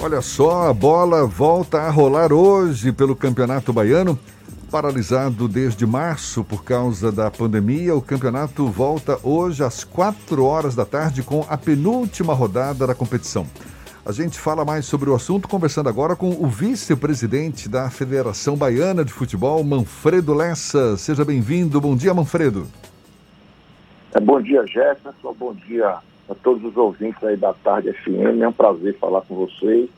Olha só, a bola volta a rolar hoje pelo Campeonato Baiano. Paralisado desde março por causa da pandemia, o campeonato volta hoje às 4 horas da tarde com a penúltima rodada da competição. A gente fala mais sobre o assunto conversando agora com o vice-presidente da Federação Baiana de Futebol, Manfredo Lessa. Seja bem-vindo. Bom dia, Manfredo. É, bom dia, Jefferson. Bom dia a todos os ouvintes aí da Tarde FM. É um prazer falar com vocês.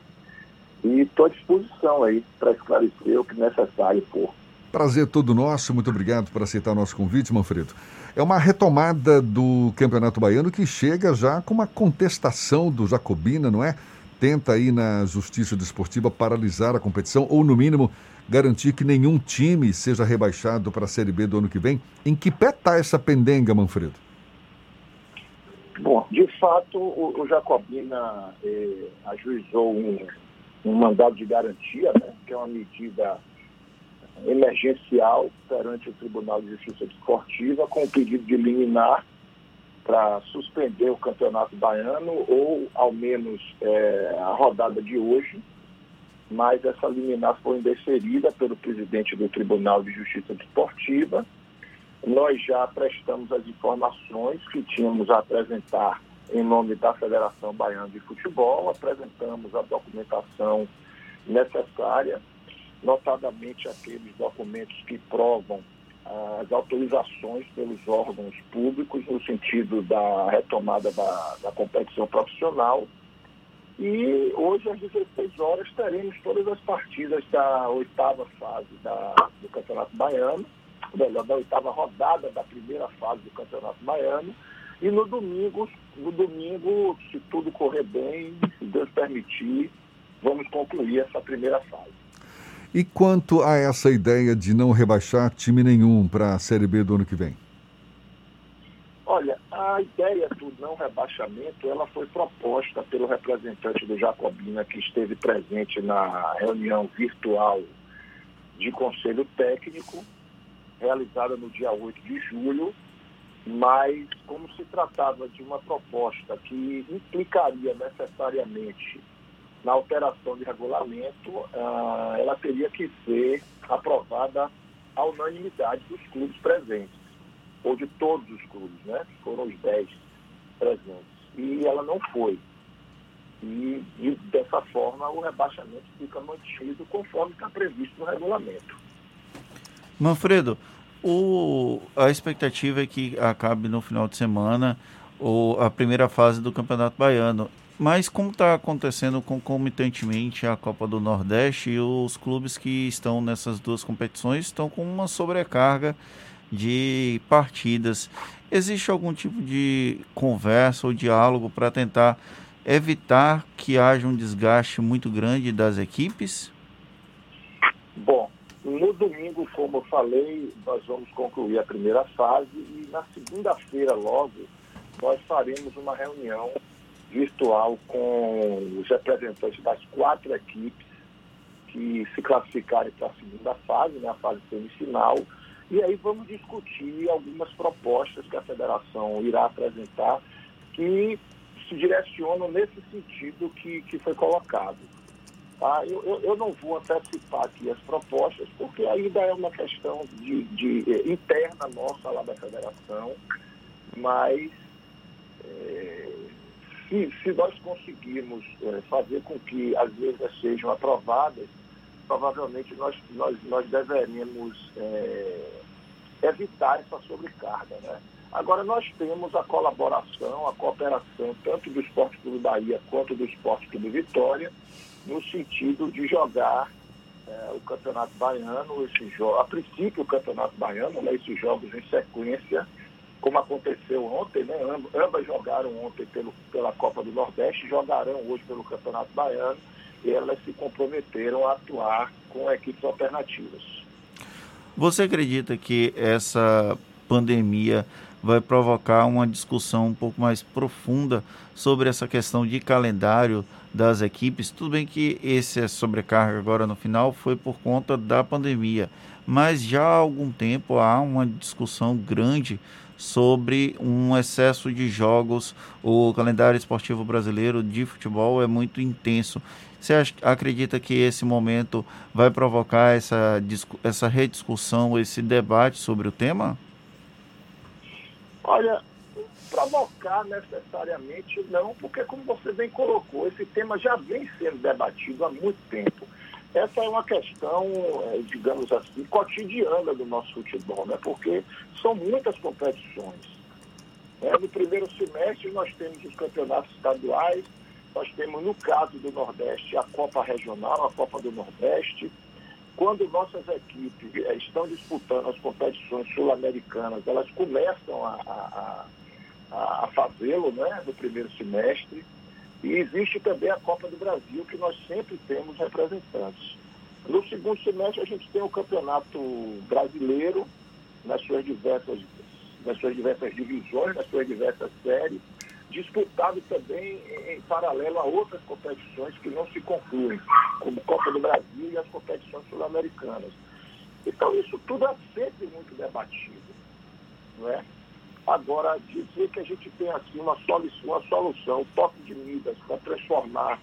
E estou à disposição aí para esclarecer o que necessário for. Prazer todo nosso. Muito obrigado por aceitar nosso convite, Manfredo. É uma retomada do Campeonato Baiano que chega já com uma contestação do Jacobina, não é? Tenta aí na Justiça Desportiva paralisar a competição ou, no mínimo, garantir que nenhum time seja rebaixado para a Série B do ano que vem. Em que pé está essa pendenga, Manfredo? Bom, de fato, o, o Jacobina eh, ajuizou um, um mandado de garantia, né, que é uma medida emergencial perante o Tribunal de Justiça Desportiva, com o pedido de liminar para suspender o Campeonato Baiano ou, ao menos, eh, a rodada de hoje. Mas essa liminar foi indeferida pelo presidente do Tribunal de Justiça Desportiva nós já prestamos as informações que tínhamos a apresentar em nome da Federação Baiana de Futebol, apresentamos a documentação necessária, notadamente aqueles documentos que provam as autorizações pelos órgãos públicos no sentido da retomada da, da competição profissional. E hoje, às 16 horas, teremos todas as partidas da oitava fase da, do Campeonato Baiano melhor, da oitava rodada da primeira fase do Campeonato Baiano. E no domingo, no domingo, se tudo correr bem, se Deus permitir, vamos concluir essa primeira fase. E quanto a essa ideia de não rebaixar time nenhum para a Série B do ano que vem? Olha, a ideia do não rebaixamento, ela foi proposta pelo representante do Jacobina que esteve presente na reunião virtual de conselho técnico realizada no dia 8 de julho, mas como se tratava de uma proposta que implicaria necessariamente na alteração de regulamento, uh, ela teria que ser aprovada à unanimidade dos clubes presentes, ou de todos os clubes, né? Foram os 10 presentes. E ela não foi. E, e dessa forma o rebaixamento fica mantido conforme está previsto no regulamento. Manfredo, o, a expectativa é que acabe no final de semana o, a primeira fase do Campeonato Baiano. Mas como está acontecendo concomitantemente a Copa do Nordeste, os clubes que estão nessas duas competições estão com uma sobrecarga de partidas. Existe algum tipo de conversa ou diálogo para tentar evitar que haja um desgaste muito grande das equipes? No domingo, como eu falei, nós vamos concluir a primeira fase e na segunda-feira, logo, nós faremos uma reunião virtual com os representantes das quatro equipes que se classificarem para a segunda fase, né, a fase semifinal, e aí vamos discutir algumas propostas que a federação irá apresentar que se direcionam nesse sentido que, que foi colocado. Tá? Eu, eu, eu, não vou antecipar aqui as propostas, porque ainda é uma questão de, de eh, interna nossa lá da federação, mas é, se, se, nós conseguirmos é, fazer com que as leis sejam aprovadas, provavelmente nós, nós, nós deveremos é, evitar essa sobrecarga. Né? Agora, nós temos a colaboração, a cooperação, tanto do Esporte Clube Bahia quanto do Esporte Clube Vitória, no sentido de jogar é, o Campeonato Baiano, esse a princípio o Campeonato Baiano, né, esses jogos em sequência, como aconteceu ontem, né, ambas jogaram ontem pelo, pela Copa do Nordeste, jogarão hoje pelo Campeonato Baiano, e elas se comprometeram a atuar com equipes alternativas. Você acredita que essa pandemia vai provocar uma discussão um pouco mais profunda sobre essa questão de calendário das equipes. Tudo bem que esse sobrecarga agora no final foi por conta da pandemia, mas já há algum tempo há uma discussão grande sobre um excesso de jogos. O calendário esportivo brasileiro de futebol é muito intenso. Você acredita que esse momento vai provocar essa, essa rediscussão, esse debate sobre o tema? Olha, provocar necessariamente não, porque como você bem colocou, esse tema já vem sendo debatido há muito tempo. Essa é uma questão, é, digamos assim, cotidiana do nosso futebol, né? porque são muitas competições. É, no primeiro semestre nós temos os campeonatos estaduais, nós temos, no caso do Nordeste, a Copa Regional, a Copa do Nordeste. Quando nossas equipes eh, estão disputando as competições sul-americanas, elas começam a, a, a, fazê-lo né, no primeiro semestre. E existe também a Copa do Brasil, que nós sempre temos representantes. No segundo semestre, a gente tem o Campeonato Brasileiro, nas suas diversas, nas suas diversas divisões, nas suas diversas séries disputado também em paralelo a outras competições que não se concluem, como Copa do Brasil e as competições sul-americanas. Então, isso tudo é sempre muito debatido. Não é? Agora, dizer que a gente tem assim uma solução, uma solução toque de medidas para transformar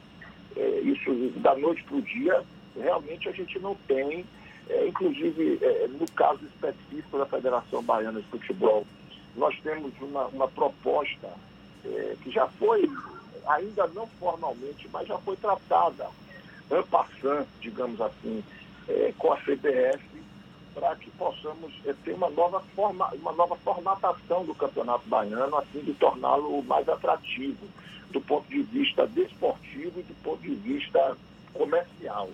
é, isso da noite para o dia, realmente a gente não tem. É, inclusive, é, no caso específico da Federação Baiana de Futebol, nós temos uma, uma proposta é, que já foi, ainda não formalmente, mas já foi tratada, en passant, digamos assim, é, com a CBF, para que possamos é, ter uma nova, forma, uma nova formatação do Campeonato Baiano, assim de torná-lo mais atrativo do ponto de vista desportivo e do ponto de vista comercial.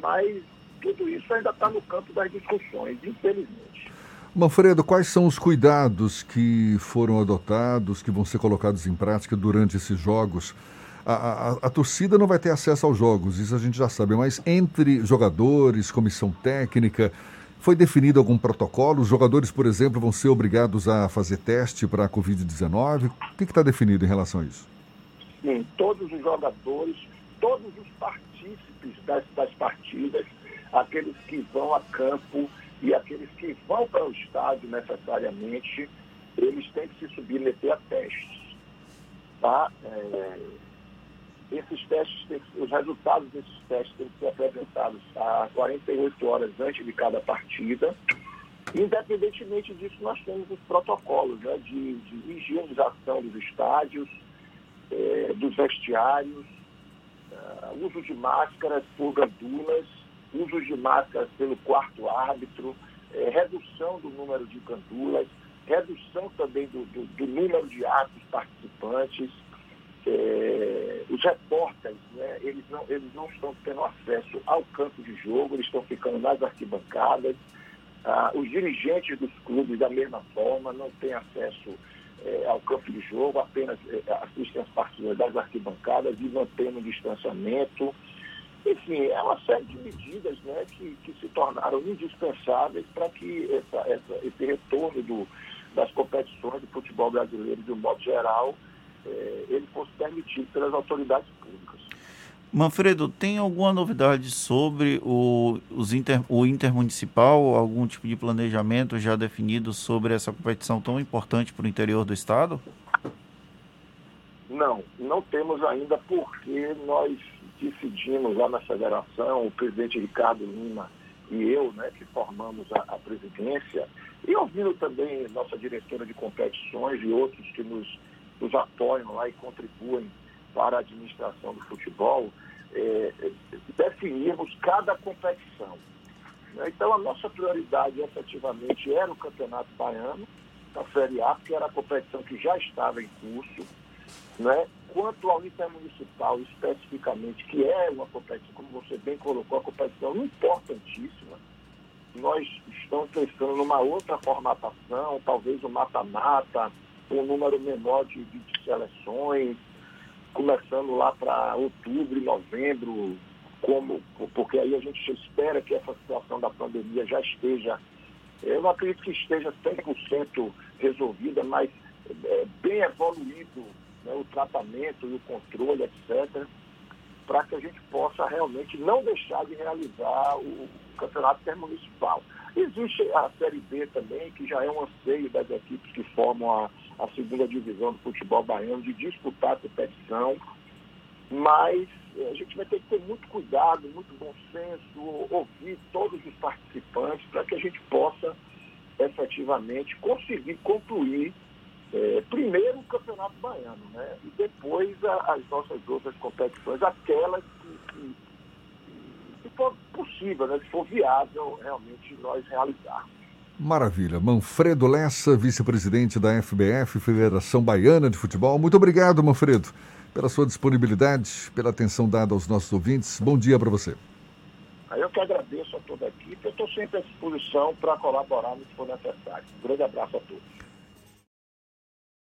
Mas tudo isso ainda está no campo das discussões, infelizmente. Manfredo, quais são os cuidados que foram adotados, que vão ser colocados em prática durante esses jogos? A, a, a, torcida não vai ter acesso aos jogos, isso a gente já sabe, mas entre jogadores, comissão técnica, foi definido algum protocolo? Os jogadores, por exemplo, vão ser obrigados a fazer teste para a Covid-19? O que está definido em relação a isso? Sim, todos os jogadores, todos os partícipes das, das partidas, aqueles que vão a campo, e aqueles que vão para o estádio necessariamente, eles têm que se submeter a testes. Tá? É, esses testes, os resultados desses testes têm que ser apresentados a 48 horas antes de cada partida. Independentemente disso, nós temos os protocolos né, de, de higienização dos estádios, é, dos vestiários, uh, uso de máscaras por gandulas, uso de máscaras pelo quarto árbitro, é, redução do número de candulas, redução também do, do, do número de atos participantes. É, os repórteres, né, eles, não, eles não estão tendo acesso ao campo de jogo, eles estão ficando nas arquibancadas. Ah, os dirigentes dos clubes, da mesma forma, não têm acesso é, ao campo de jogo, apenas é, assistem as partidas das arquibancadas e mantendo o distanciamento. Enfim, é uma série de medidas né, que, que se tornaram indispensáveis para que essa, essa, esse retorno do, das competições de futebol brasileiro, de um modo geral, é, ele fosse permitido pelas autoridades públicas. Manfredo, tem alguma novidade sobre o, os inter, o intermunicipal, algum tipo de planejamento já definido sobre essa competição tão importante para o interior do estado? Não, não temos ainda porque nós decidimos lá na federação, o presidente Ricardo Lima e eu, né, que formamos a, a presidência, e ouvindo também nossa diretora de competições e outros que nos, nos apoiam lá e contribuem para a administração do futebol, é, definirmos cada competição. Então, a nossa prioridade efetivamente era o Campeonato Baiano, a Série A, porque era a competição que já estava em curso, né? Quanto ao intermunicipal especificamente, que é uma competição, como você bem colocou, a competição importantíssima, nós estamos pensando numa outra formatação, talvez um mata-mata, um número menor de, de seleções, começando lá para outubro novembro, como, porque aí a gente espera que essa situação da pandemia já esteja, eu não acredito que esteja 100% resolvida, mas é, bem evoluído né, o tratamento e o controle, etc. para que a gente possa realmente não deixar de realizar o campeonato intermunicipal. Existe a Série B também, que já é um anseio das equipes que formam a, a segunda divisão do futebol baiano de disputar a competição, mas a gente vai ter que ter muito cuidado, muito bom senso, ouvir todos os participantes para que a gente possa efetivamente conseguir concluir é, primeiro o Campeonato Baiano, né? E depois a, as nossas outras competições, aquelas que, que, que for possível, né? se for viável realmente nós realizarmos. Maravilha. Manfredo Lessa, vice-presidente da FBF, Federação Baiana de Futebol. Muito obrigado, Manfredo, pela sua disponibilidade, pela atenção dada aos nossos ouvintes. Bom dia para você. Eu que agradeço a toda a equipe. Eu estou sempre à disposição para colaborar no que for necessário. Um grande abraço a todos.